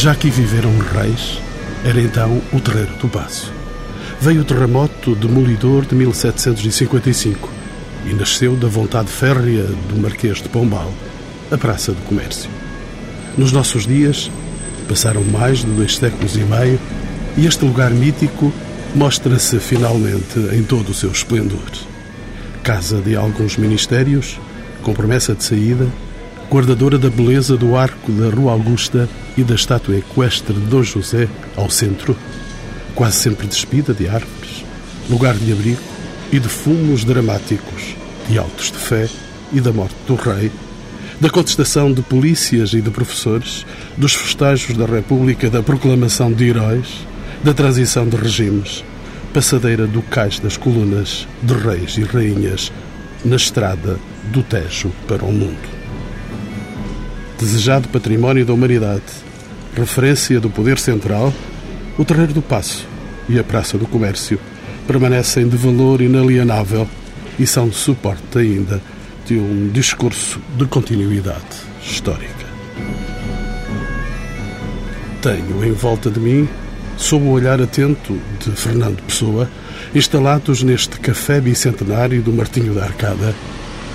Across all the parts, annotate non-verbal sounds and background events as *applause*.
Já aqui viveram reis, era então o Terreiro do Passo. Veio o terremoto demolidor de 1755 e nasceu da vontade férrea do Marquês de Pombal, a Praça do Comércio. Nos nossos dias, passaram mais de dois séculos e meio e este lugar mítico mostra-se finalmente em todo o seu esplendor. Casa de alguns ministérios, com promessa de saída, guardadora da beleza do arco da Rua Augusta e da estátua equestre de Dom José ao centro, quase sempre despida de árvores, lugar de abrigo e de fumos dramáticos, de autos de fé e da morte do rei, da contestação de polícias e de professores, dos festejos da República, da proclamação de heróis, da transição de regimes, passadeira do cais das colunas de reis e rainhas na estrada do Tejo para o mundo. Desejado património da humanidade, referência do poder central, o Terreiro do Passo e a Praça do Comércio permanecem de valor inalienável e são suporte ainda de um discurso de continuidade histórica. Tenho em volta de mim, sob o olhar atento de Fernando Pessoa, instalados neste café bicentenário do Martinho da Arcada,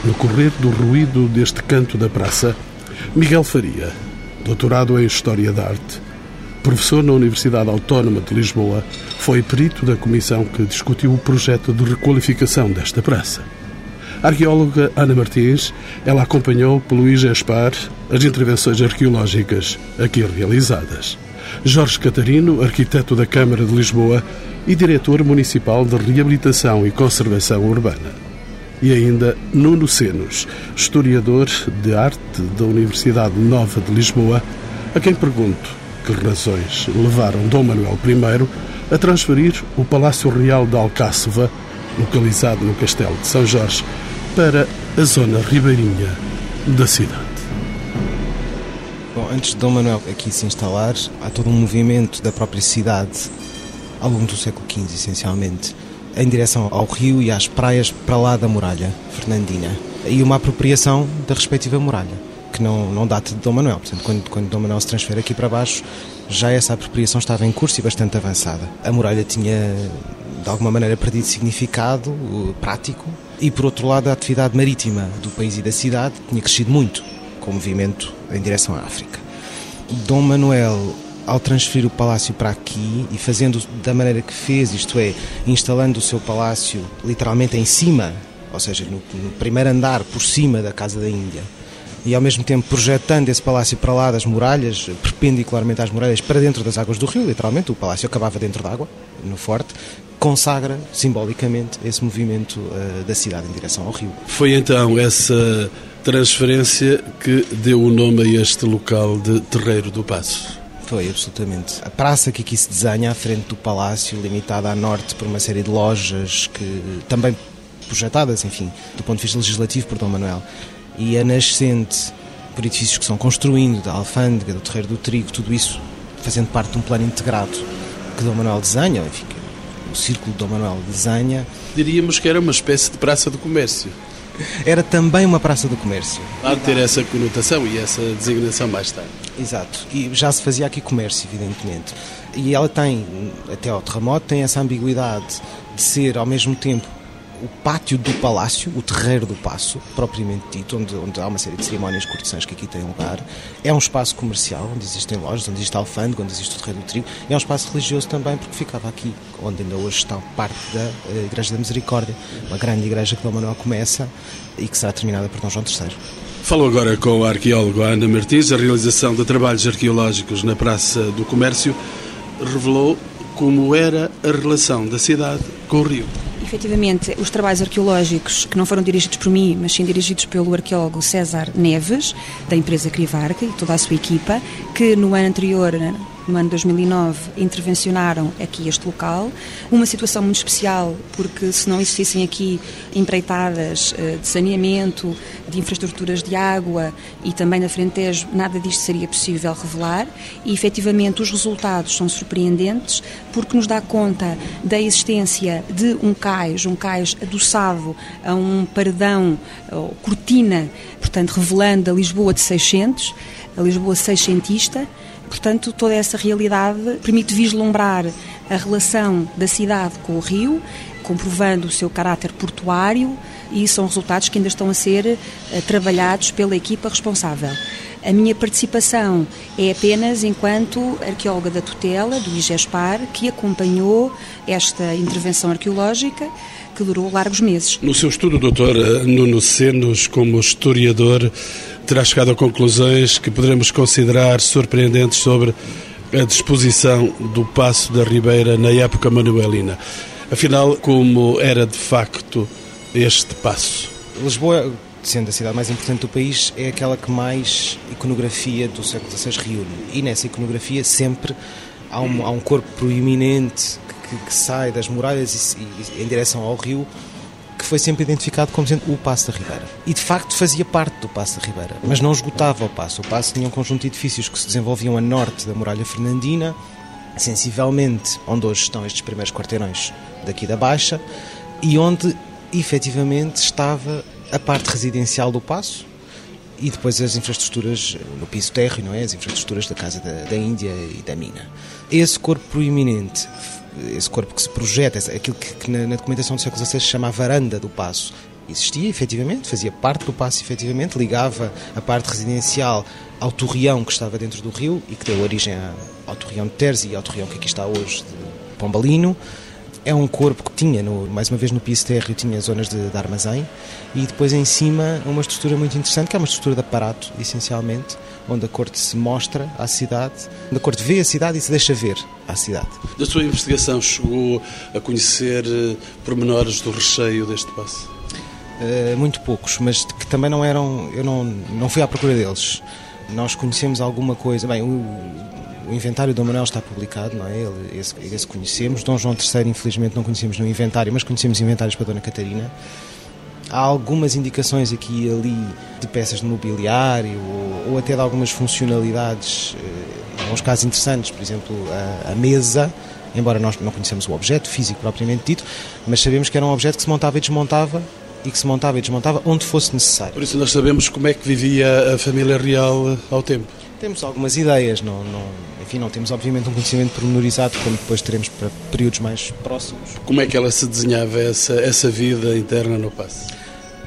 no correr do ruído deste canto da praça, Miguel Faria, doutorado em História da Arte, professor na Universidade Autónoma de Lisboa, foi perito da comissão que discutiu o projeto de requalificação desta praça. A arqueóloga Ana Martins, ela acompanhou pelo Luís Espar as intervenções arqueológicas aqui realizadas. Jorge Catarino, arquiteto da Câmara de Lisboa e diretor municipal de Reabilitação e Conservação Urbana. E ainda Nuno Senos, historiador de arte da Universidade Nova de Lisboa, a quem pergunto que razões levaram Dom Manuel I a transferir o Palácio Real de Alcáceva, localizado no Castelo de São Jorge, para a zona ribeirinha da cidade. Bom, antes de Dom Manuel aqui se instalar, há todo um movimento da própria cidade, ao longo do século XV, essencialmente, em direção ao rio e às praias para lá da muralha fernandina. E uma apropriação da respectiva muralha, que não, não data de Dom Manuel. Portanto, quando, quando Dom Manuel se transfere aqui para baixo, já essa apropriação estava em curso e bastante avançada. A muralha tinha, de alguma maneira, perdido significado prático e, por outro lado, a atividade marítima do país e da cidade tinha crescido muito, com o movimento em direção à África. Dom Manuel, ao transferir o palácio para aqui e fazendo da maneira que fez, isto é, instalando o seu palácio literalmente em cima, ou seja, no, no primeiro andar por cima da Casa da Índia, e ao mesmo tempo projetando esse palácio para lá das muralhas, perpendicularmente às muralhas, para dentro das águas do rio, literalmente, o palácio acabava dentro d'água, no forte, consagra simbolicamente esse movimento uh, da cidade em direção ao rio. Foi então essa transferência que deu o nome a este local de Terreiro do Passo. Foi, absolutamente. A praça que aqui se desenha à frente do palácio, limitada a norte por uma série de lojas que também projetadas, enfim, do ponto de vista legislativo por Dom Manuel, e a nascente por edifícios que são construindo, da alfândega, do terreiro do trigo, tudo isso fazendo parte de um plano integrado que Dom Manuel desenha, enfim, o círculo de Dom Manuel desenha. Diríamos que era uma espécie de praça do comércio. Era também uma praça do comércio. Há de ter essa conotação e essa designação mais tarde. Exato. E já se fazia aqui comércio, evidentemente. E ela tem, até ao terremoto, tem essa ambiguidade de ser ao mesmo tempo o pátio do palácio, o terreiro do passo, propriamente dito, onde, onde há uma série de cerimónias cortesãs que aqui têm lugar. É um espaço comercial, onde existem lojas, onde existe alfândega, onde existe o terreiro do trigo. É um espaço religioso também, porque ficava aqui, onde ainda hoje está parte da eh, Igreja da Misericórdia, uma grande igreja que Dom Manuel começa e que será terminada por Dom João III. Falo agora com a arqueóloga Ana Martins. A realização de trabalhos arqueológicos na Praça do Comércio revelou como era a relação da cidade com o rio. Efetivamente, os trabalhos arqueológicos, que não foram dirigidos por mim, mas sim dirigidos pelo arqueólogo César Neves, da empresa Crivarca e toda a sua equipa, que no ano anterior no ano 2009, intervencionaram aqui este local. Uma situação muito especial, porque se não existissem aqui empreitadas eh, de saneamento, de infraestruturas de água e também na Frentejo, nada disto seria possível revelar. E efetivamente os resultados são surpreendentes, porque nos dá conta da existência de um cais, um cais adoçado a um paredão, ou cortina, portanto, revelando a Lisboa de 600, a Lisboa seiscentista portanto, toda essa realidade permite vislumbrar a relação da cidade com o rio, comprovando o seu caráter portuário e são resultados que ainda estão a ser uh, trabalhados pela equipa responsável. A minha participação é apenas enquanto arqueóloga da tutela, do IGESPAR, que acompanhou esta intervenção arqueológica que durou largos meses. No seu estudo, doutor Nuno Senos, como historiador, terá chegado a conclusões que poderemos considerar surpreendentes sobre a disposição do Passo da Ribeira na época manuelina. Afinal, como era de facto este passo? Lisboa sendo a cidade mais importante do país, é aquela que mais iconografia do século XVI reúne. E nessa iconografia sempre há um, há um corpo proeminente que, que, sai das muralhas e, e, em direção ao rio, que foi sempre identificado como sendo o Passo da Ribeira. E de facto fazia parte do Passo da Ribeira, mas não esgotava o Passo. O Passo tinha um conjunto de edifícios que se desenvolviam a norte da muralha fernandina, sensivelmente onde hoje estão estes primeiros quarteirões daqui da Baixa, e onde efetivamente estava a parte residencial do Passo e depois as infraestruturas no piso térreo, não é? As infraestruturas da Casa da, da Índia e da Mina. Esse corpo proeminente, esse corpo que se projeta, aquilo que, que na, na, documentação do século XVI se chama a varanda do Passo, existia efetivamente, fazia parte do Passo efetivamente, ligava a parte residencial ao torreão que estava dentro do rio e que deu origem ao torreão de Terzi e ao torreão que aqui está hoje de Pombalino é um corpo que tinha, no, mais uma vez no piso térreo, tinha zonas de, de, armazém e depois em cima uma estrutura muito interessante, que é uma estrutura de aparato, essencialmente, onde a corte se mostra à cidade, onde a corte vê a cidade e se deixa ver à cidade. Da sua investigação chegou a conhecer uh, pormenores do recheio deste passo? Uh, muito poucos, mas que também não eram, eu não, não fui à procura deles. Nós conhecemos alguma coisa, bem, o, o inventário do Manuel está publicado, não é? Ele, esse, esse conhecemos. Dom João III, infelizmente, não conhecemos no inventário, mas conhecemos inventários para Dona Catarina. Há algumas indicações aqui e ali de peças de mobiliário ou, ou até de algumas funcionalidades, eh, alguns casos interessantes, por exemplo, a, a mesa, embora nós não conhecemos o objeto físico propriamente dito, mas sabemos que era um objeto que se montava e desmontava e que se montava e desmontava onde fosse necessário. Por isso nós sabemos como é que vivia a família real ao tempo. Temos algumas ideias, não, não, enfim, não temos obviamente um conhecimento pormenorizado como depois teremos para períodos mais próximos. Como é que ela se desenhava essa, essa vida interna no passo?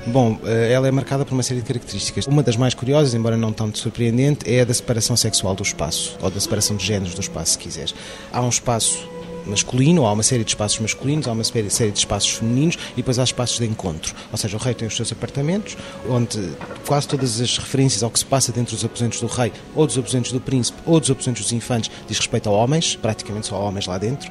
Bom, eh, ela é marcada por uma série de características. Uma das mais curiosas, embora não tanto surpreendente, é a da separação sexual do espaço, ou da separação de géneros do espaço, se quiseres. Há um espaço masculino, há uma série de espaços masculinos, há uma série de espaços femininos e depois há espaços de encontro. Ou seja, o rei tem os seus apartamentos, onde quase todas as referências ao que se passa dentro dos aposentos do rei, ou dos aposentos do príncipe, ou dos aposentos dos infantes, diz respeito a homens, praticamente só homens lá dentro.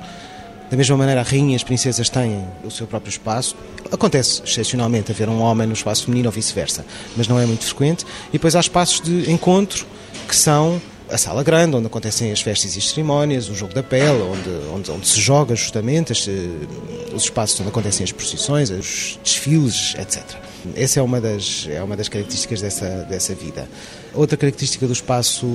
Da mesma maneira, a rainha e as princesas têm o seu próprio espaço. Acontece, excepcionalmente, haver um homem no espaço feminino ou vice-versa, mas não é muito frequente. E depois há espaços de encontro que são a sala grande, onde acontecem as festas e as cerimónias, o jogo da pele, onde, onde, onde se joga justamente, os espaços onde acontecem as procissões, os desfiles, etc. Essa é uma das, é uma das características dessa, dessa vida. Outra característica do espaço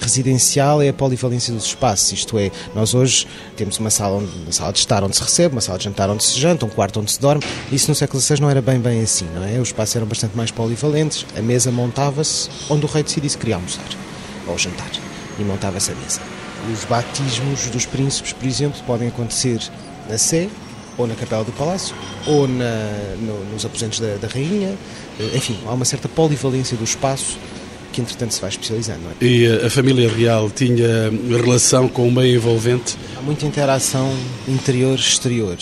residencial é a polivalência dos espaços, isto é, nós hoje temos uma sala, onde, uma sala de estar onde se recebe, uma sala de jantar onde se janta, um quarto onde se dorme, isso no século XVI não era bem bem assim, não é? Os espaços eram bastante mais polivalentes, a mesa montava-se onde o rei decidisse queria almoçar ao jantar e montava-se a mesa. Os batismos dos príncipes, por exemplo, podem acontecer na Sé, ou na Capela do Palácio, ou na, no, nos aposentos da, da, Rainha. Enfim, há uma certa polivalência do espaço que, entretanto, se vai especializando. É? E a família real tinha relação com o meio envolvente? Há muita interação interior-exterior.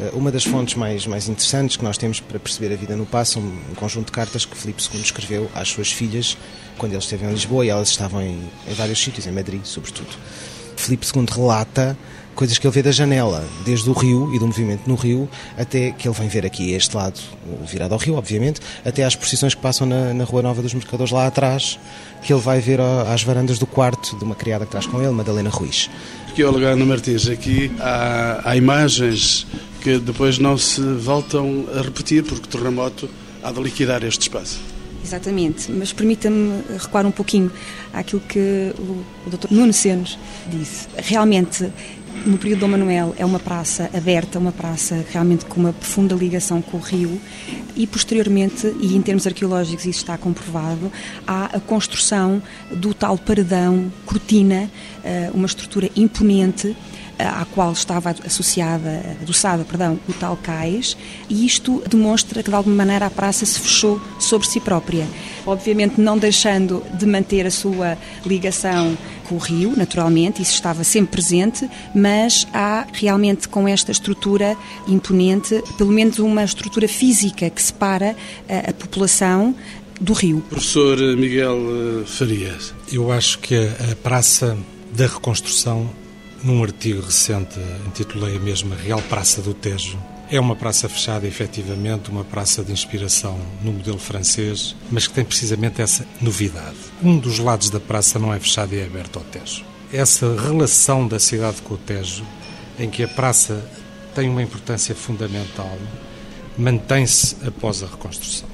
Eh, uma das fontes mais, mais interessantes que nós temos para perceber a vida no passo um, um conjunto de cartas que Filipe II escreveu às suas filhas quando ele esteve em Lisboa e elas estavam em, em vários sítios, em Madrid, sobretudo. Filipe II relata coisas que ele vê da janela, desde o rio e do movimento no rio, até que ele vem ver aqui este lado, virado ao rio, obviamente, até às procissões que passam na, na Rua Nova dos Mercadores lá atrás, que ele vai ver às varandas do quarto de uma criada que traz com ele, Madalena Ruiz. Arqueóloga Ana Martins, aqui há, há imagens que depois não se voltam a repetir, porque o terremoto há de liquidar este espaço. Exatamente, mas permita-me recuar um pouquinho àquilo que o, Dr. Nuno Senos disse. Realmente, no período Dom Manuel é uma praça aberta, uma praça realmente com uma profunda ligação com o rio e posteriormente, e em termos arqueológicos isso está comprovado, há a construção do tal paredão, cortina, eh, uma estrutura imponente à qual estava associada, adoçada, perdão, o tal cais, e isto demonstra que de alguma maneira a praça se fechou sobre si própria. Obviamente não deixando de manter a sua ligação com o rio, naturalmente, isso estava sempre presente, mas há realmente com esta estrutura imponente, pelo menos uma estrutura física que separa a, a população do rio. Professor Miguel eh, Farias. Eu acho que a Praça da Reconstrução num artigo recente, intitulei a mesma Real Praça do Tejo. É uma praça fechada, efetivamente, uma praça de inspiração no modelo francês, mas que tem precisamente essa novidade. Um dos lados da praça não é fechado e é aberto ao Tejo. Essa relação da cidade com o Tejo, em que a praça tem uma importância fundamental, mantém-se após a reconstrução.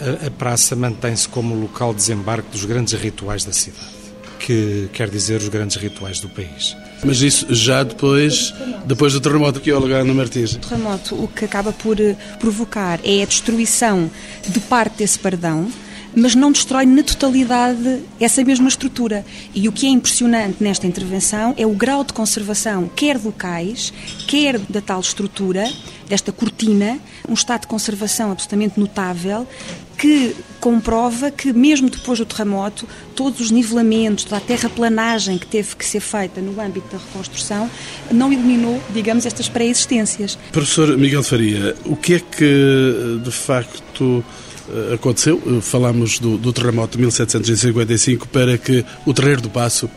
A, a praça mantém-se como local de desembarque dos grandes rituais da cidade que quer dizer os grandes rituais do país. Mas isso já depois, depois do terremoto que ia lugar no Martins. O terremoto o que acaba por eh, provocar é a destruição de parte desse pardão, mas não destrói na totalidade essa mesma estrutura. E o que é impressionante nesta intervenção é o grau de conservação, quer do cais, quer da tal estrutura, desta cortina, um estado de conservação absolutamente notável, que comprova que, mesmo depois do terremoto, todos os nivelamentos, toda a terraplanagem que teve que ser feita no âmbito da reconstrução, não eliminou, digamos, estas pré-existências. Professor Miguel Faria, o que é que, de facto, eh, aconteceu? Eh, Falámos do, do terremoto de 1755 para que o Terreiro do Passo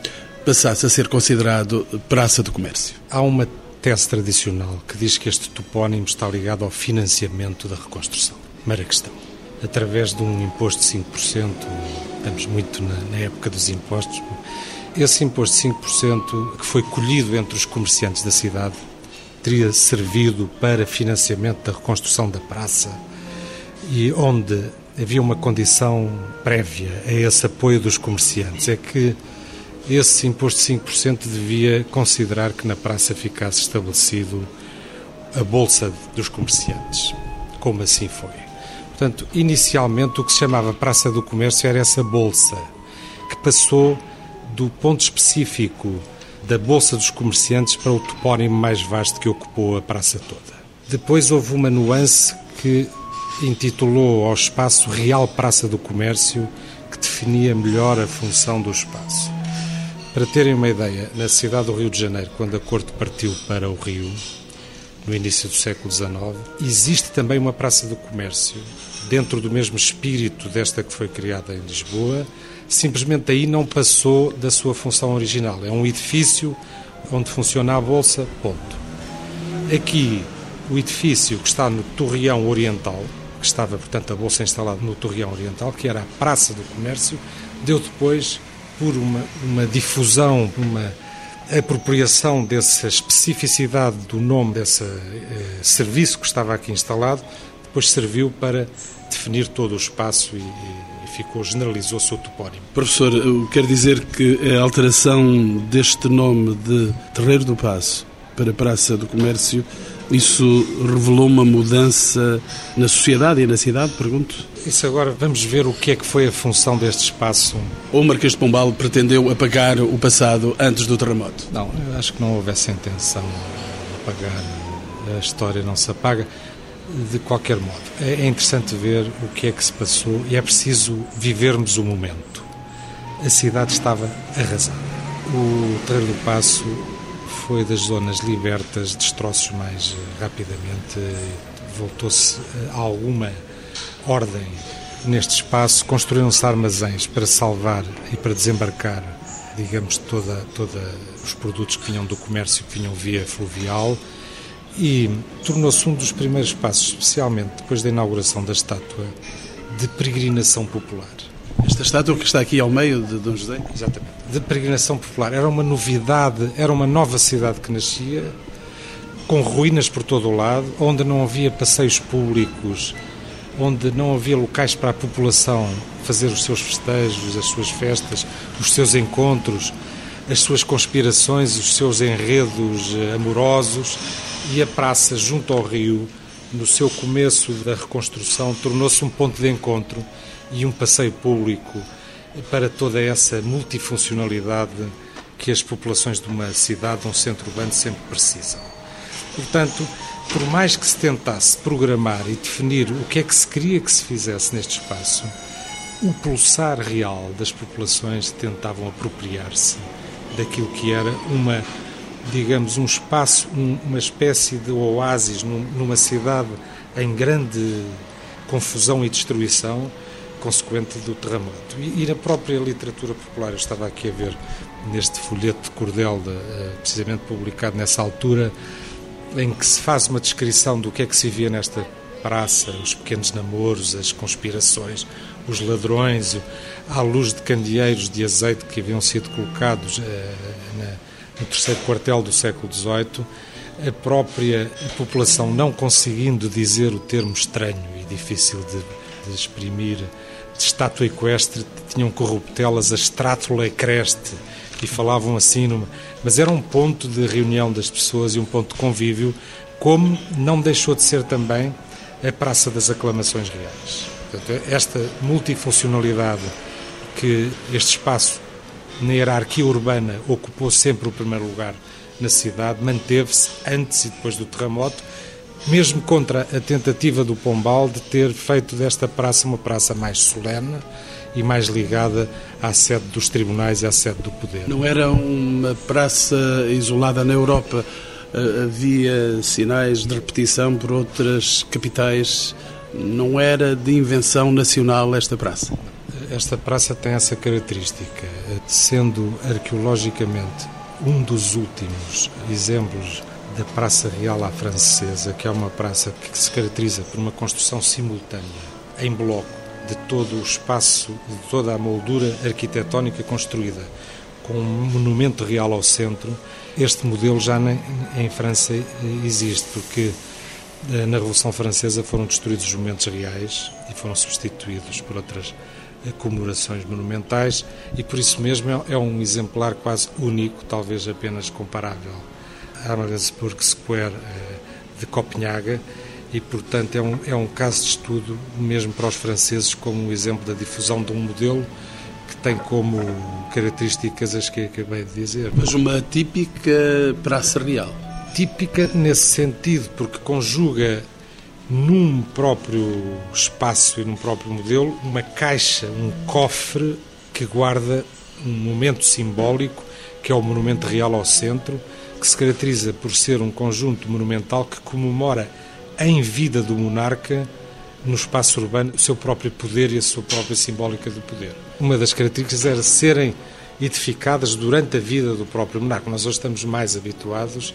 passasse a ser considerado Praça do Comércio. Há uma tese tradicional que diz que este topónimo está ligado ao financiamento da reconstrução. Mera questão. Através de um imposto de 5%, estamos muito na, na época dos impostos, esse imposto de 5% que foi colhido entre os comerciantes da cidade teria servido para financiamento da reconstrução da praça e onde havia uma condição prévia a esse apoio dos comerciantes, é que esse imposto de 5% devia considerar que na praça ficasse estabelecido a bolsa dos comerciantes, como assim foi. Portanto, inicialmente o que se chamava Praça do Comércio era essa bolsa, que passou do ponto específico da Bolsa dos Comerciantes para o topónimo mais vasto que ocupou a praça toda. Depois houve uma nuance que intitulou ao espaço Real Praça do Comércio, que definia melhor a função do espaço. Para terem uma ideia, na cidade do Rio de Janeiro, quando a corte partiu para o Rio, no início do século XIX, existe também uma Praça do Comércio, dentro do mesmo espírito desta que foi criada em Lisboa, simplesmente aí não passou da sua função original. É um edifício onde funciona a Bolsa, ponto. Aqui, o edifício que está no Torreão Oriental, que estava, portanto, a Bolsa instalada no Torreão Oriental, que era a Praça do Comércio, deu depois por uma, uma difusão, uma apropriação dessa especificidade do nome desse eh, serviço que estava aqui instalado, depois serviu para definir todo o espaço e, e ficou, generalizou-se o topónimo. Professor, quer dizer que a alteração deste nome de Terreiro do Passo para Praça do Comércio isso revelou uma mudança na sociedade e na cidade, pergunto? Isso agora vamos ver o que é que foi a função deste espaço. Ou o Marquês de Pombal pretendeu apagar o passado antes do terremoto? Não, eu acho que não houve essa intenção de apagar. A história não se apaga de qualquer modo. É interessante ver o que é que se passou e é preciso vivermos o momento. A cidade estava arrasada. O Terreiro do Passo foi das zonas libertas, destroços mais rapidamente, voltou-se a eh, alguma ordem neste espaço, construíram-se armazéns para salvar e para desembarcar, digamos, toda, toda os produtos que vinham do comércio, que vinham via fluvial, e tornou-se um dos primeiros passos, especialmente depois da inauguração da estátua, de peregrinação popular. Esta estátua que está aqui ao meio de Dom José? Exatamente. De peregrinação popular. Era uma novidade, era uma nova cidade que nascia, com ruínas por todo o lado, onde não havia passeios públicos, onde não havia locais para a população fazer os seus festejos, as suas festas, os seus encontros. as suas conspirações, os seus enredos eh, amorosos, e a praça junto ao rio, no seu começo da reconstrução, tornou-se um ponto de encontro e um passeio público para toda essa multifuncionalidade que as populações de uma cidade, de um centro urbano, sempre precisam. Portanto, por mais que se tentasse programar e definir o que é que se queria que se fizesse neste espaço, o pulsar real das populações tentavam apropriar-se daquilo que era uma, digamos, um espaço, uma espécie de oásis numa cidade em grande confusão e destruição consequente do terremoto. E, na própria literatura popular, eu estava aqui a ver neste folheto de cordel, de, eh, precisamente publicado nessa altura, em que se faz uma descrição do que é que se via nesta praça, os pequenos namoros, as conspirações, os ladrões, à luz de candeeiros de azeite que haviam sido colocados eh, na, no terceiro quartel do século XVIII, a própria população não conseguindo dizer o termo estranho e difícil de, de exprimir, estátua equestre, tinham corruptelas a estrátula ecreste e falavam assim, numa... mas era um ponto de reunião das pessoas e um ponto de convívio, como não deixou de ser também a Praça das Aclamações Reais. Portanto, esta multifuncionalidade que este espaço na hierarquia urbana ocupou sempre o primeiro lugar na cidade, manteve-se antes e depois do terremoto, mesmo contra a tentativa do Pombal de ter feito desta praça uma praça mais solene e mais ligada à sede dos tribunais e à sede do poder. Não era uma praça isolada na Europa, eh, havia sinais de repetição por outras capitais. Não era de invenção nacional esta praça? Esta praça tem essa característica, sendo arqueologicamente um dos últimos exemplos da Praça Real à Francesa, que é uma praça que se caracteriza por uma construção simultânea, em bloco, de todo o espaço, de toda a moldura arquitetónica construída, com um monumento real ao centro. Este modelo já em França existe, porque eh, na Revolução Francesa foram destruídos os monumentos reais e foram substituídos por outras comemorações monumentais e por isso mesmo é, é um exemplar quase único, talvez apenas comparável à Ravensburg Square eh, de Copenhaga e, portanto, é um, é um caso de estudo mesmo para os franceses como um exemplo da difusão de um modelo que tem como características as que acabei de dizer. Mas uma típica praça real. Típica nesse sentido, porque conjuga num próprio espaço e num próprio modelo, uma caixa, um cofre que guarda um momento simbólico, que é o Monumento Real ao centro, que se caracteriza por ser um conjunto monumental que comemora em vida do monarca no espaço urbano o seu próprio poder e a sua própria simbólica do poder. Uma das características era serem edificadas durante a vida do próprio monarca. Nós hoje estamos mais habituados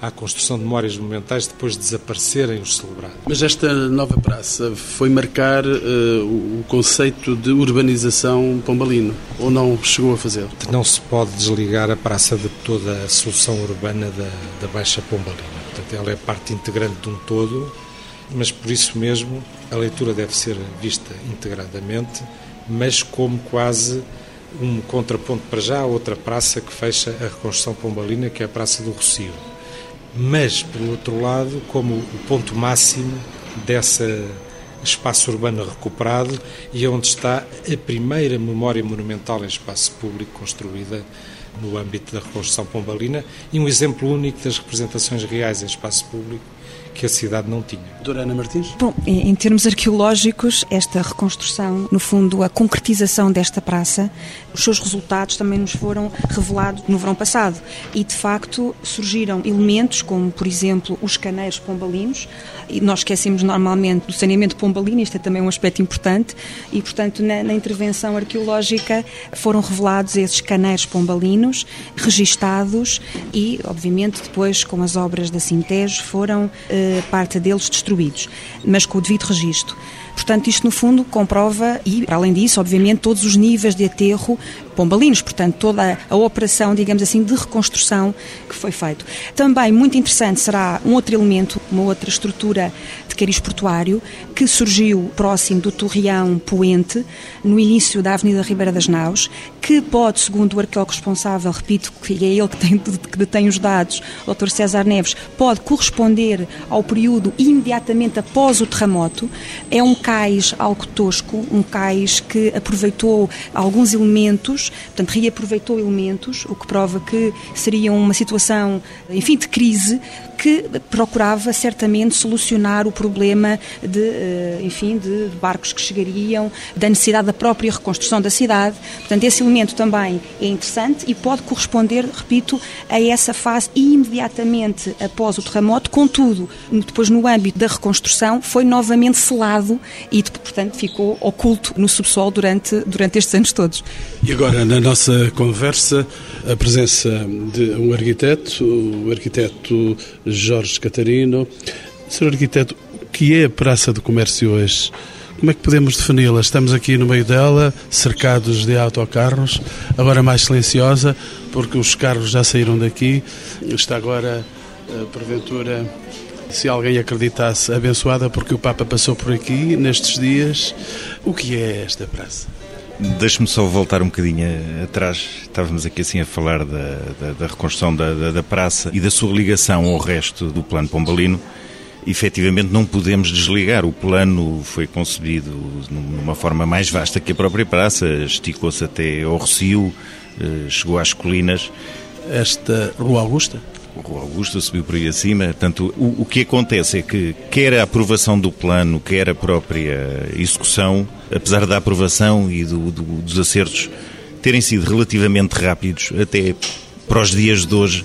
à construção de memórias monumentais depois de desaparecerem os celebrados. Mas esta nova praça foi marcar uh, o conceito de urbanização pombalino, ou não chegou a fazer? Não se pode desligar a praça de toda a solução urbana da, da Baixa Pombalina. Portanto, ela é parte integrante de um todo, mas por isso mesmo a leitura deve ser vista integradamente, mas como quase um contraponto para já a outra praça que fecha a reconstrução pombalina, que é a Praça do Rocio mas, por outro lado, como o ponto máximo desse espaço urbano recuperado e onde está a primeira memória monumental em espaço público construída no âmbito da reconstrução pombalina e um exemplo único das representações reais em espaço público que a cidade não tinha. Dorana Martins? Bom, em termos arqueológicos, esta reconstrução, no fundo, a concretização desta praça, os seus resultados também nos foram revelados no verão passado. E, de facto, surgiram elementos como, por exemplo, os caneiros pombalinos. E nós esquecemos normalmente do saneamento pombalino, isto é também um aspecto importante. E, portanto, na, na intervenção arqueológica foram revelados esses caneiros pombalinos, registados e, obviamente, depois, com as obras da Sintejo, foram eh, parte deles destruídos, mas com o devido registro. Portanto, isto no fundo comprova e, para além disso, obviamente, todos os níveis de aterro pombalinos, portanto, toda a operação, digamos assim, de reconstrução que foi feito. Também muito interessante será um outro elemento, uma outra estrutura de cariz portuário que surgiu próximo do Torreão Poente, no início da Avenida Ribeira das Naus, que pode, segundo o arqueólogo responsável, repito, que é ele que, tem, que detém os dados, o Dr. César Neves, pode corresponder ao período imediatamente após o terremoto. É um cais algo tosco, um cais que aproveitou alguns elementos, portanto, reaproveitou elementos, o que prova que seria uma situação, enfim, de crise, que procurava certamente solucionar o problema de, eh, enfim, de barcos que chegariam, da necessidade da própria reconstrução da cidade. Portanto, esse elemento também é interessante e pode corresponder, repito, a essa fase imediatamente após o terremoto. Contudo, depois no âmbito da reconstrução, foi novamente selado e, portanto, ficou oculto no subsolo durante, durante estes anos todos. E agora, na nossa conversa, a presença de um arquiteto, o arquiteto Jorge Catarino. Sr. Arquiteto, o que é a Praça do Comércio hoje? Como é que podemos defini-la? Estamos aqui no meio dela, cercados de autocarros, agora mais silenciosa, porque os carros já saíram daqui. Está agora, eh, porventura, se alguém acreditasse, abençoada porque o Papa passou por aqui nestes dias. O que é esta praça? Deixe-me só voltar um bocadinho atrás. Estávamos aqui assim a falar da, da, da reconstrução da, da, da, praça e da sua ligação ao resto do plano pombalino. Efetivamente não podemos desligar. O plano foi concebido numa forma mais vasta que a própria praça. Esticou-se até ao Recio, eh, chegou às colinas. Esta Rua Augusta? O Augusto subiu por aí acima. Portanto, o, o, que acontece é que, quer a aprovação do plano, quer a própria execução, apesar da aprovação e do, do, dos acertos terem sido relativamente rápidos, até para os dias de hoje,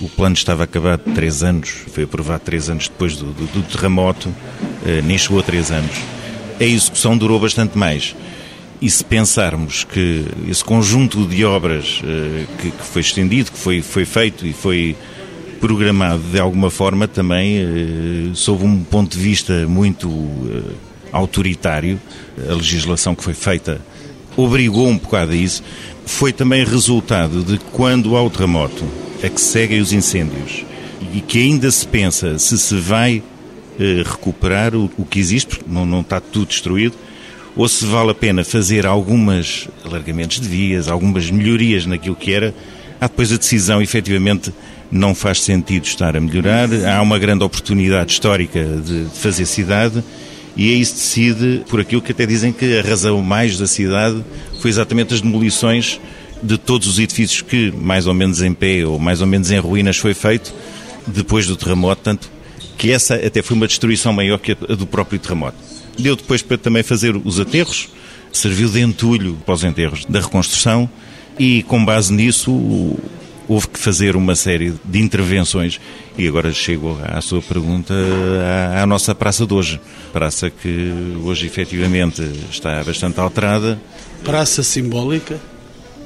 o plano estava acabado três anos, foi aprovado três anos depois do, do, do terremoto, eh, nem chegou a três anos. A execução durou bastante mais. E se pensarmos que esse conjunto de obras eh, que, que, foi estendido, que foi, foi feito e foi programado de alguma forma também eh, sob um ponto de vista muito eh, autoritário. A legislação que foi feita obrigou um bocado a isso. Foi também resultado de quando há o terremoto, é que seguem os incêndios e que ainda se pensa se se vai eh, recuperar o, o, que existe, porque não, não está tudo destruído, ou se vale a pena fazer algumas alargamentos de vias, algumas melhorias naquilo que era. Há depois a decisão, efetivamente, não faz sentido estar a melhorar. Há uma grande oportunidade histórica de fazer cidade e aí se decide por aquilo que até dizem que a razão mais da cidade foi exatamente as demolições de todos os edifícios que, mais ou menos em pé ou mais ou menos em ruínas, foi feito depois do terremoto, tanto que essa até foi uma destruição maior que a do próprio terremoto. Deu depois para também fazer os aterros, serviu de entulho para os enterros da reconstrução e, com base nisso, houve que fazer uma série de intervenções e agora chego à sua pergunta à, à, nossa praça de hoje. Praça que hoje efetivamente está bastante alterada. Praça simbólica?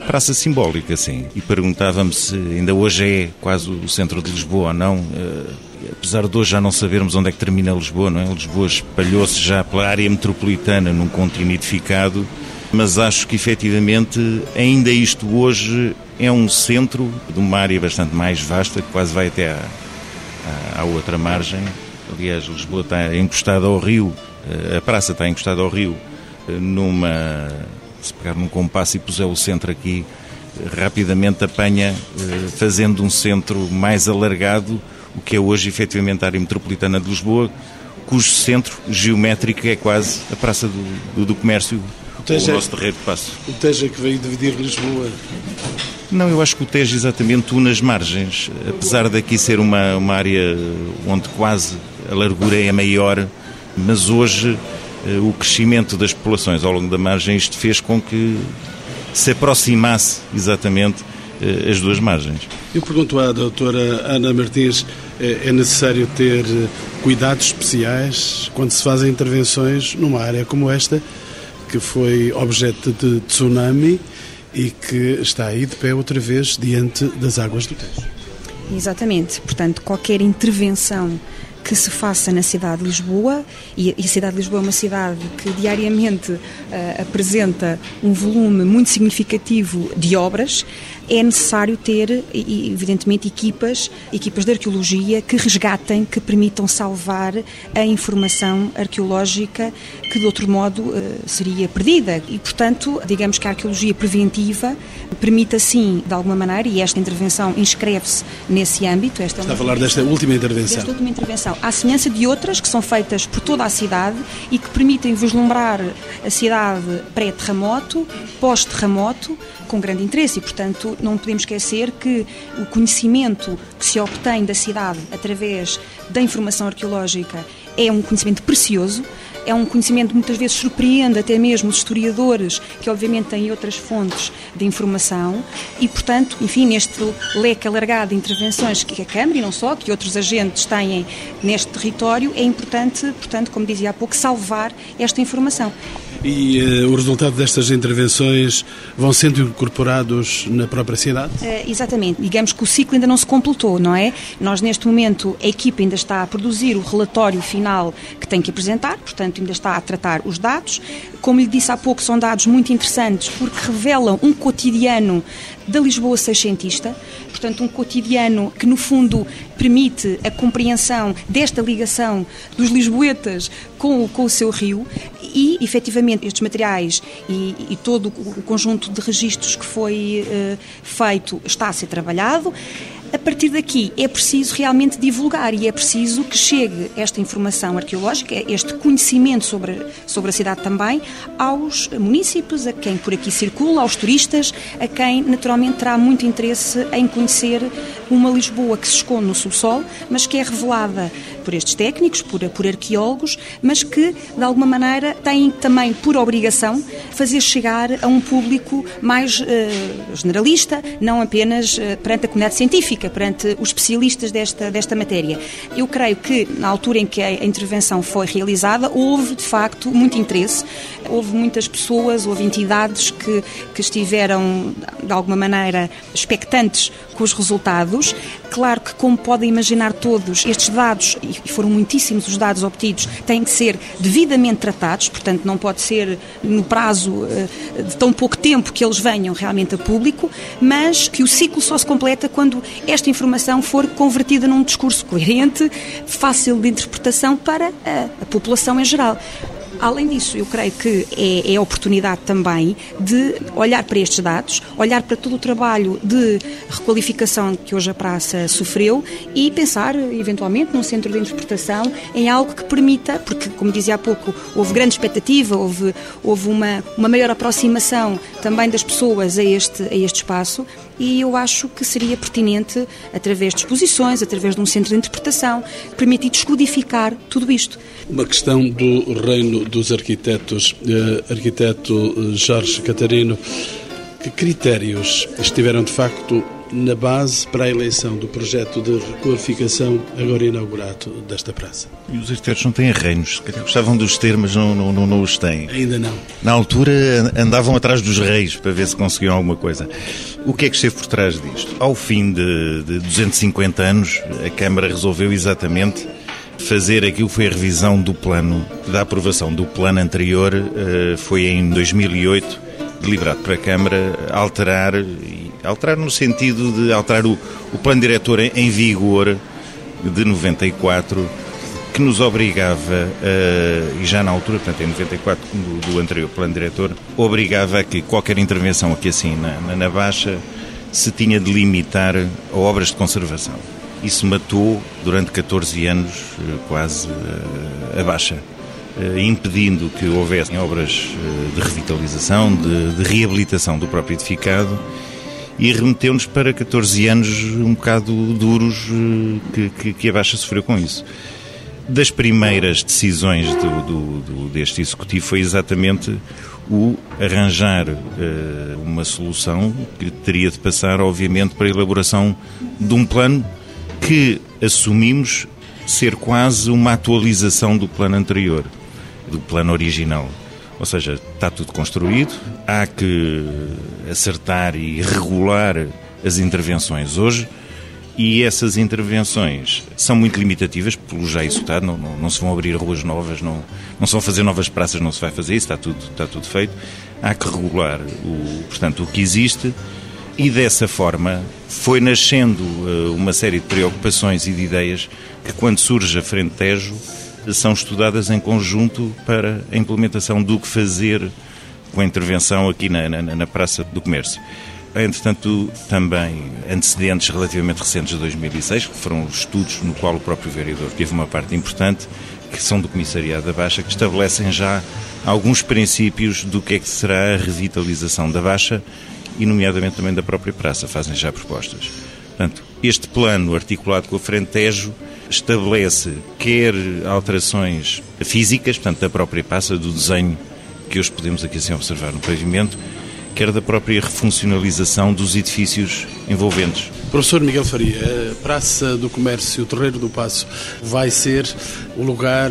Praça simbólica, sim. E perguntava-me se ainda hoje é quase o centro de Lisboa ou não. Uh, apesar de hoje já não sabermos onde é que termina Lisboa, não é? Lisboa espalhou-se já pela área metropolitana num contínuo edificado, mas acho que efetivamente ainda isto hoje é um centro de uma área bastante mais vasta, que quase vai até à, à, outra margem. Aliás, Lisboa está encostada ao rio, eh, a praça está encostada ao rio, eh, numa. Se pegar num compasso e puser o centro aqui, rapidamente apanha, eh, fazendo um centro mais alargado, o que é hoje efetivamente a área metropolitana de Lisboa, cujo centro geométrico é quase a Praça do, do, do Comércio, o, Teja, o nosso terreiro de passo. O Teja que veio dividir Lisboa não, eu acho que o Tejo exatamente une as margens. Apesar daqui ser uma, uma área onde quase a largura é maior, mas hoje eh, o crescimento das populações ao longo da margem isto fez com que se aproximasse exatamente eh, as duas margens. Eu pergunto à doutora Ana Martins, eh, é necessário ter cuidados especiais quando se fazem intervenções numa área como esta, que foi objeto de tsunami e que está aí de pé outra vez diante das águas do Tejo. Exatamente. Portanto, qualquer intervenção que se faça na cidade de Lisboa, e a cidade de Lisboa é uma cidade que diariamente uh, apresenta um volume muito significativo de obras, é necessário ter, evidentemente, equipas, equipas de arqueologia que resgatem, que permitam salvar a informação arqueológica que, de outro modo, eh, seria perdida. E, portanto, digamos que a arqueologia preventiva permite, assim, de alguma maneira, e esta intervenção inscreve-se nesse âmbito. Esta Está a falar desta última intervenção. Desta última intervenção. À semelhança de outras que são feitas por toda a cidade e que permitem vislumbrar a cidade pré-terremoto, pós-terremoto, com grande interesse e, portanto, não podemos esquecer que o conhecimento que se obtém da cidade através da informação arqueológica é um conhecimento precioso, é um conhecimento que muitas vezes surpreende até mesmo os historiadores, que obviamente têm outras fontes de informação, e, portanto, enfim, neste leque alargado de intervenções que a Câmara, e não só, que outros agentes têm neste território, é importante, portanto, como dizia há pouco, salvar esta informação. E uh, o resultado destas intervenções vão sendo incorporados na própria cidade? Uh, exatamente. Digamos que o ciclo ainda não se completou, não é? Nós, neste momento, a equipa ainda está a produzir o relatório final que tem que apresentar, portanto, ainda está a tratar os dados. Como lhe disse há pouco, são dados muito interessantes porque revelam um cotidiano da Lisboa seiscentista, portanto, um cotidiano que, no fundo, permite a compreensão desta ligação dos lisboetas com, com o seu rio e, efetivamente, estes materiais e, e todo o conjunto de registros que foi uh, feito está a ser trabalhado. A partir daqui é preciso realmente divulgar e é preciso que chegue esta informação arqueológica, este conhecimento sobre, sobre a cidade também, aos municípios, a quem por aqui circula, aos turistas, a quem naturalmente terá muito interesse em conhecer uma Lisboa que se esconde no subsolo, mas que é revelada por estes técnicos, por, por arqueólogos, mas que de alguma maneira têm também por obrigação fazer chegar a um público mais uh, generalista, não apenas uh, perante a comunidade científica, perante os especialistas desta, desta matéria. Eu creio que na altura em que a intervenção foi realizada, houve de facto muito interesse, houve muitas pessoas, houve entidades que, que estiveram de alguma maneira expectantes com os resultados. Claro que, como podem imaginar todos, estes dados, e foram muitíssimos os dados obtidos, têm que ser devidamente tratados, portanto, não pode ser no prazo eh, de tão pouco tempo que eles venham realmente a público, mas que o ciclo só se completa quando esta informação for convertida num discurso coerente, fácil de interpretação para a, a população em geral. Além disso, eu creio que é, é oportunidade também de olhar para estes dados, olhar para todo o trabalho de requalificação que hoje a praça sofreu e pensar, eventualmente, num centro de interpretação, em algo que permita, porque, como dizia há pouco, houve grande expectativa, houve, houve uma, uma maior aproximação também das pessoas a este, a este espaço e eu acho que seria pertinente, através de exposições, através de um centro de interpretação, permitir descodificar tudo isto. Uma questão do reino dos arquitetos. Eh, arquiteto eh, Jorge Catarino, que critérios estiveram de facto na base para a eleição do projeto de requalificação agora inaugurado desta praça. E os arquitetos não têm reinos, gostavam de os ter, mas não, não, não, não os têm. Ainda não. Na altura andavam atrás dos reis para ver se conseguiam alguma coisa. O que é que esteve por trás disto? Ao fim de, de 250 anos, a Câmara resolveu exatamente fazer aquilo que foi a revisão do plano, da aprovação do plano anterior, eh, foi em 2008, deliberado para a Câmara, alterar Alterar no sentido de alterar o, o plano diretor em, em vigor de 94, que nos obrigava, e já na altura, portanto em 94 do, do, anterior plano diretor, obrigava a que qualquer intervenção aqui assim na, na, na Baixa se tinha de limitar a obras de conservação. Isso matou durante 14 anos eh, quase eh, a Baixa impedindo que houvessem obras de revitalização, de, de reabilitação do próprio edificado e remeteu-nos para 14 anos um bocado duros eh, que, que, que a Baixa sofreu com isso. Das primeiras decisões do, do, do, deste Executivo foi exatamente o arranjar uh, uma solução que teria de passar, obviamente, para a elaboração de um plano que assumimos ser quase uma atualização do plano anterior, do plano original. Ou seja, está tudo construído, há que acertar e regular as intervenções. Hoje, E essas intervenções são muito limitativas, pelo já executado, não, não, não, se vão abrir ruas novas, não, não se vão fazer novas praças, não se vai fazer isso, está tudo, está tudo feito. Há que regular o, portanto, o que existe e dessa forma foi nascendo uh, uma série de preocupações e de ideias que, quando surge a Frente Tejo, são estudadas em conjunto para a implementação do que fazer com a intervenção aqui na, na, na Praça do Comércio. Entretanto, também antecedentes relativamente recentes de 2006, que foram estudos no qual o próprio vereador teve uma parte importante, que são do Comissariado da Baixa, que estabelecem já alguns princípios do que é que será a revitalização da Baixa e, nomeadamente, também da própria praça, fazem já propostas. Portanto, este plano articulado com a Frente Tejo estabelece quer alterações físicas, portanto, da própria praça, do desenho que hoje podemos aqui assim observar no pavimento, quer da própria refuncionalização dos edifícios envolventes. Professor Miguel Faria, a Praça do Comércio, o Terreiro do Passo, vai ser o lugar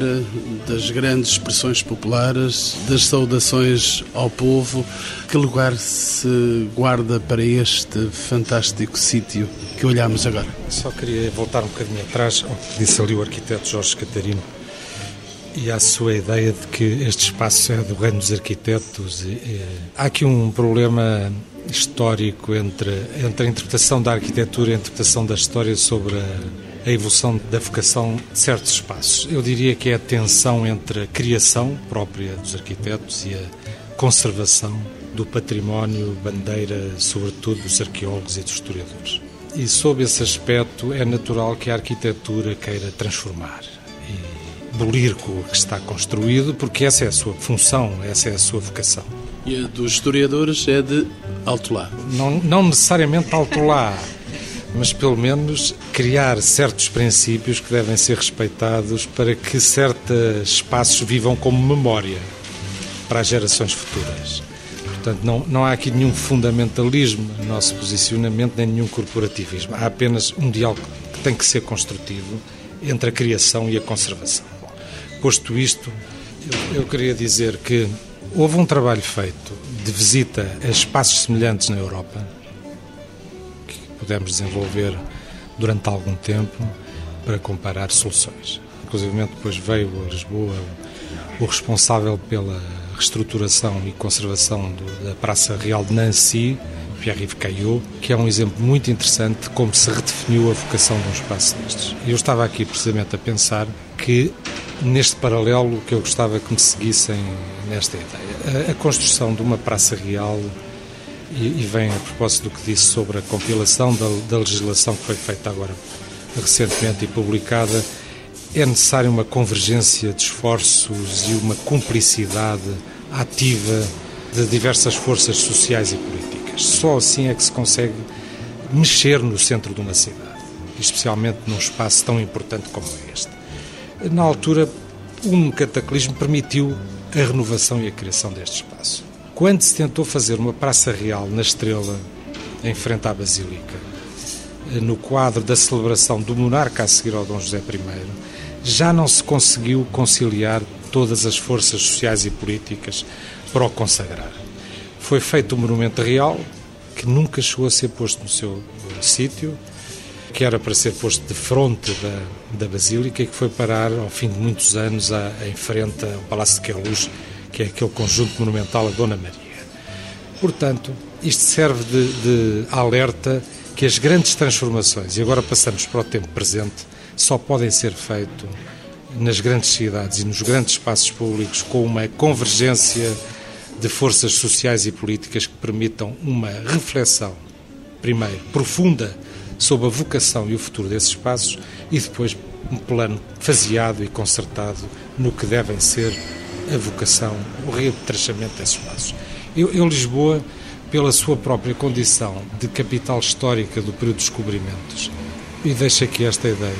das grandes expressões populares, das saudações ao povo. Que lugar se guarda para este fantástico sítio que olhamos agora? Só queria voltar um bocadinho atrás ao que disse ali o arquiteto Jorge Catarino e à sua ideia de que este espaço é do reino dos arquitetos. Há aqui um problema histórico entre, entre a interpretação da arquitetura e a interpretação da história sobre a, a evolução da vocação de certos espaços. Eu diria que é a tensão entre a criação própria dos arquitetos e a conservação do património, bandeira, sobretudo dos arqueólogos e dos historiadores. E sob esse aspecto é natural que a arquitetura queira transformar abolir com o que está construído, porque essa é a sua função, essa é a sua vocação. E a dos historiadores é de lá. Não, não necessariamente lá, *laughs* mas pelo menos criar certos princípios que devem ser respeitados para que certos espaços vivam como memória para as gerações futuras. Portanto, não, não há aqui nenhum fundamentalismo no nosso posicionamento, nem nenhum corporativismo. Há apenas um diálogo que tem que ser construtivo entre a criação e a conservação. Posto isto, eu, eu queria dizer que houve um trabalho feito de visita a espaços semelhantes na Europa, que pudemos desenvolver durante algum tempo para comparar soluções. Inclusive, depois veio a Lisboa o responsável pela reestruturação e conservação do, da Praça Real de Nancy, Pierre-Yves Caillot, que é um exemplo muito interessante de como se redefiniu a vocação de um espaço destes. Eu estava aqui precisamente a pensar que neste paralelo que eu gostava que me seguissem nesta ideia. A, a construção de uma praça real, e, e, vem a propósito do que disse sobre a compilação da, da legislação que foi feita agora recentemente e publicada, é necessária uma convergência de esforços e uma cumplicidade ativa de diversas forças sociais e políticas. Só assim é que se consegue mexer no centro de uma cidade, especialmente num espaço tão importante como este. Na altura, um cataclismo permitiu a renovação e a criação deste espaço. Quando se tentou fazer uma praça real na Estrela, em frente à Basílica, no quadro da celebração do monarca a seguir ao Dom José I, já não se conseguiu conciliar todas as forças sociais e políticas para o consagrar. Foi feito um monumento real, que nunca chegou a ser posto no seu sítio, que era para ser posto de fronte da, da Basílica e que foi parar, ao fim de muitos anos, a, em frente ao Palácio de Queluz, que é aquele conjunto monumental a Dona Maria. Portanto, isto serve de, de alerta que as grandes transformações, e agora passamos para o tempo presente, só podem ser feitas nas grandes cidades e nos grandes espaços públicos com uma convergência de forças sociais e políticas que permitam uma reflexão, primeiro, profunda sobre a vocação e o futuro desses espaços e depois um plano faseado e concertado no que devem ser a vocação, o reapetrechamento desses espaços. Eu, eu, Lisboa, pela sua própria condição de capital histórica do período dos descobrimentos, e deixo aqui esta ideia,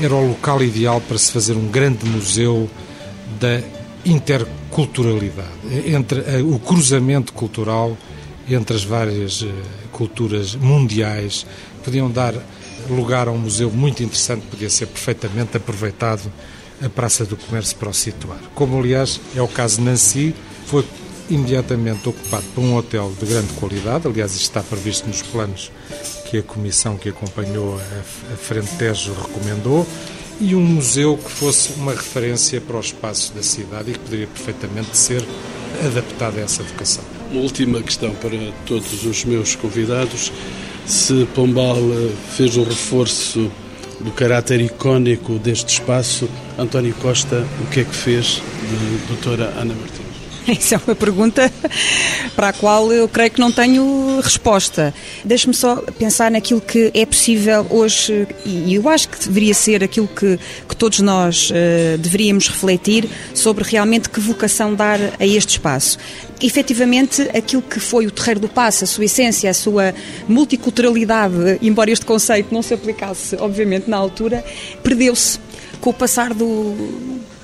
era o local ideal para se fazer um grande museu da interculturalidade, entre o cruzamento cultural entre as várias eh, culturas mundiais podiam dar lugar a um museu muito interessante, podia ser perfeitamente aproveitado a Praça do Comércio para o situar. Como, aliás, é o caso de Nancy, foi imediatamente ocupado por um hotel de grande qualidade, aliás, isto está previsto nos planos que a comissão que acompanhou a Frente Tejo recomendou e um museu que fosse uma referência para o espaço da cidade e que poderia perfeitamente ser adaptado a essa vocação. Uma última questão para todos os meus convidados. Se Pombal fez o reforço do caráter icónico deste espaço, António Costa, o que é que fez de doutora Ana Martins? *laughs* Isso é uma pergunta para a qual eu creio que não tenho resposta. Deixe-me só pensar naquilo que é possível hoje, e eu acho que deveria ser aquilo que, que todos nós uh, deveríamos refletir sobre realmente que vocação dar a este espaço. Efetivamente, aquilo que foi o Terreiro do Passo, a sua essência, a sua multiculturalidade, embora este conceito não se aplicasse, obviamente, na altura, perdeu-se com o passar do,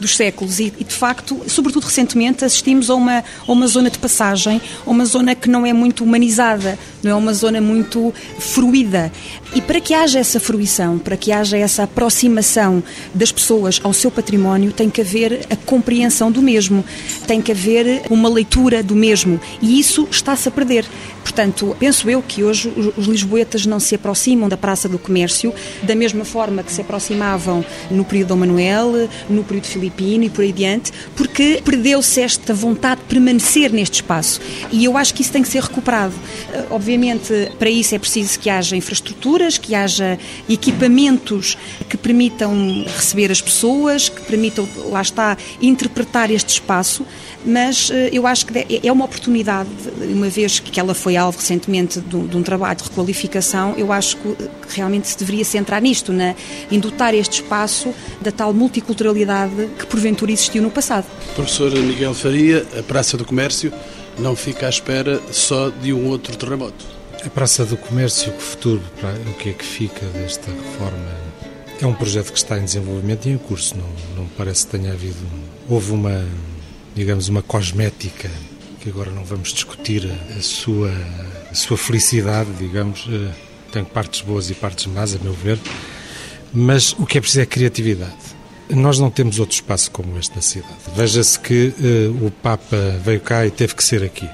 dos séculos e, e, de facto, sobretudo recentemente, assistimos a uma, a uma zona de passagem, a uma zona que não é muito humanizada, não é uma zona muito fruída. E para que haja essa fruição, para que haja essa aproximação das pessoas ao seu património, tem que haver a compreensão do mesmo, tem que haver uma leitura do mesmo. E isso está-se a perder. Portanto, penso eu que hoje os lisboetas não se aproximam da Praça do Comércio da mesma forma que se aproximavam no período Dom Manuel, no período e por aí adiante, porque perdeu-se esta vontade de permanecer neste espaço. E eu acho que isso tem que ser recuperado. Eh, obviamente, para isso é preciso que haja infraestrutura que haja equipamentos que permitam receber as pessoas, que permitam, lá está, interpretar este espaço, mas eh, eu acho que é uma oportunidade, uma vez que ela foi alvo recentemente de um, de um trabalho de requalificação, eu acho que realmente se deveria centrar nisto, na, em dotar este espaço da tal multiculturalidade que porventura existiu no passado. Professor Miguel Faria, a Praça do Comércio não fica à espera só de um outro terremoto. A Praça do Comércio, que futuro, o que é que fica desta reforma? É um projeto que está em desenvolvimento e em curso, não, não parece que tenha havido. Houve uma, digamos, uma cosmética, que agora não vamos discutir a, sua, a sua felicidade, digamos. Eh, tem partes boas e partes más, a meu ver, mas o que é preciso é criatividade. Nós não temos outro espaço como este na cidade. Veja-se que uh, o Papa veio cá e teve que ser aqui.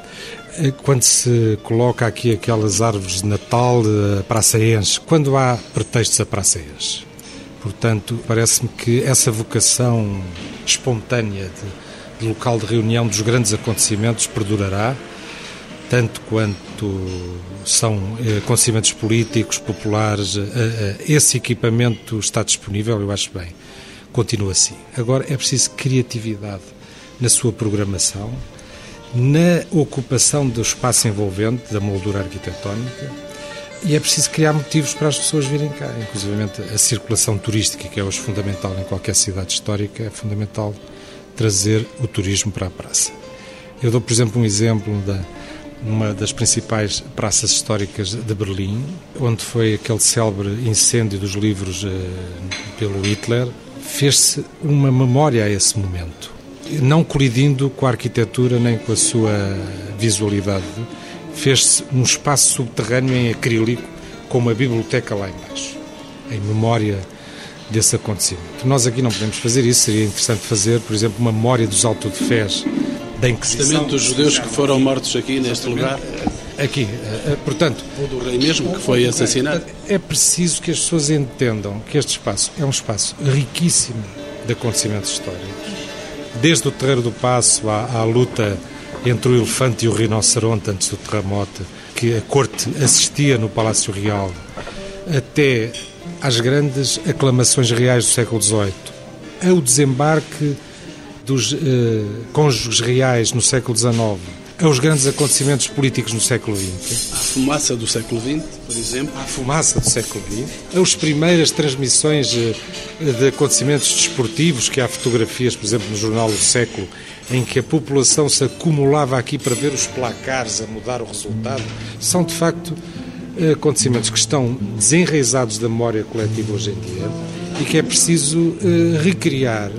Eh, quando se coloca aqui aquelas árvores de Natal, a praça enche, quando há pretextos a praça enche. Portanto, parece-me que essa vocação espontânea de, local de reunião dos grandes acontecimentos perdurará, tanto quanto são eh, acontecimentos políticos, populares, eh, eh, esse equipamento está disponível, eu acho bem. Continua assim. Agora é preciso criatividade na sua programação, na ocupação do espaço envolvente, da moldura arquitetónica, e é preciso criar motivos para as pessoas virem cá, inclusive a circulação turística, que é hoje fundamental em qualquer cidade histórica, é fundamental trazer o turismo para a praça. Eu dou, por exemplo, um exemplo da uma das principais praças históricas de Berlim, onde foi aquele célebre incêndio dos livros eh, pelo Hitler, fez-se uma memória a esse momento não colidindo com a arquitetura nem com a sua visualidade. Fez-se um espaço subterrâneo em acrílico com uma biblioteca lá embaixo, em memória desse acontecimento. Nós aqui não podemos fazer isso, seria interessante fazer, por exemplo, uma memória dos autodefés da Inquisição. Justamente dos judeus que foram mortos aqui neste lugar. Aqui, eh, portanto... Ou do rei mesmo que foi assassinado. É preciso que as pessoas entendam que este espaço é um espaço riquíssimo de acontecimentos históricos desde o Terreiro do Passo à, à luta entre o elefante e o rinoceronte antes do terremoto, que a corte assistia no Palácio Real, até às grandes aclamações reais do século XVIII, ao desembarque dos eh, cônjuges reais no século XIX, aos grandes acontecimentos políticos no século XX. A fumaça do século XX, por exemplo. A fumaça do século XX. As primeiras transmissões eh, de acontecimentos desportivos, que há fotografias, por exemplo, no jornal O Século, em que a população se acumulava aqui para ver os placares a mudar o resultado, são de facto acontecimentos que estão desenraizados da memória coletiva hoje em dia e que é preciso eh, recriar,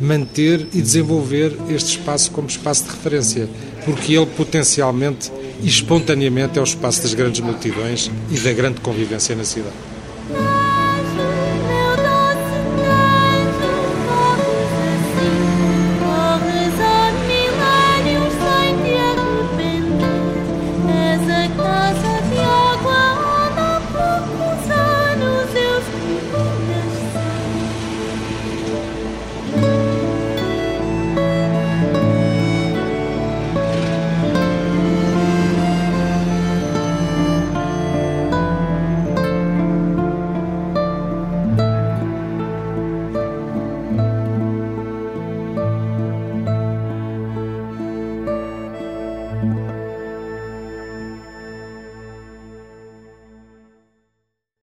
manter e desenvolver este espaço como espaço de referência porque ele potencialmente e espontaneamente é o espaço das grandes multidões e da grande convivência na cidade.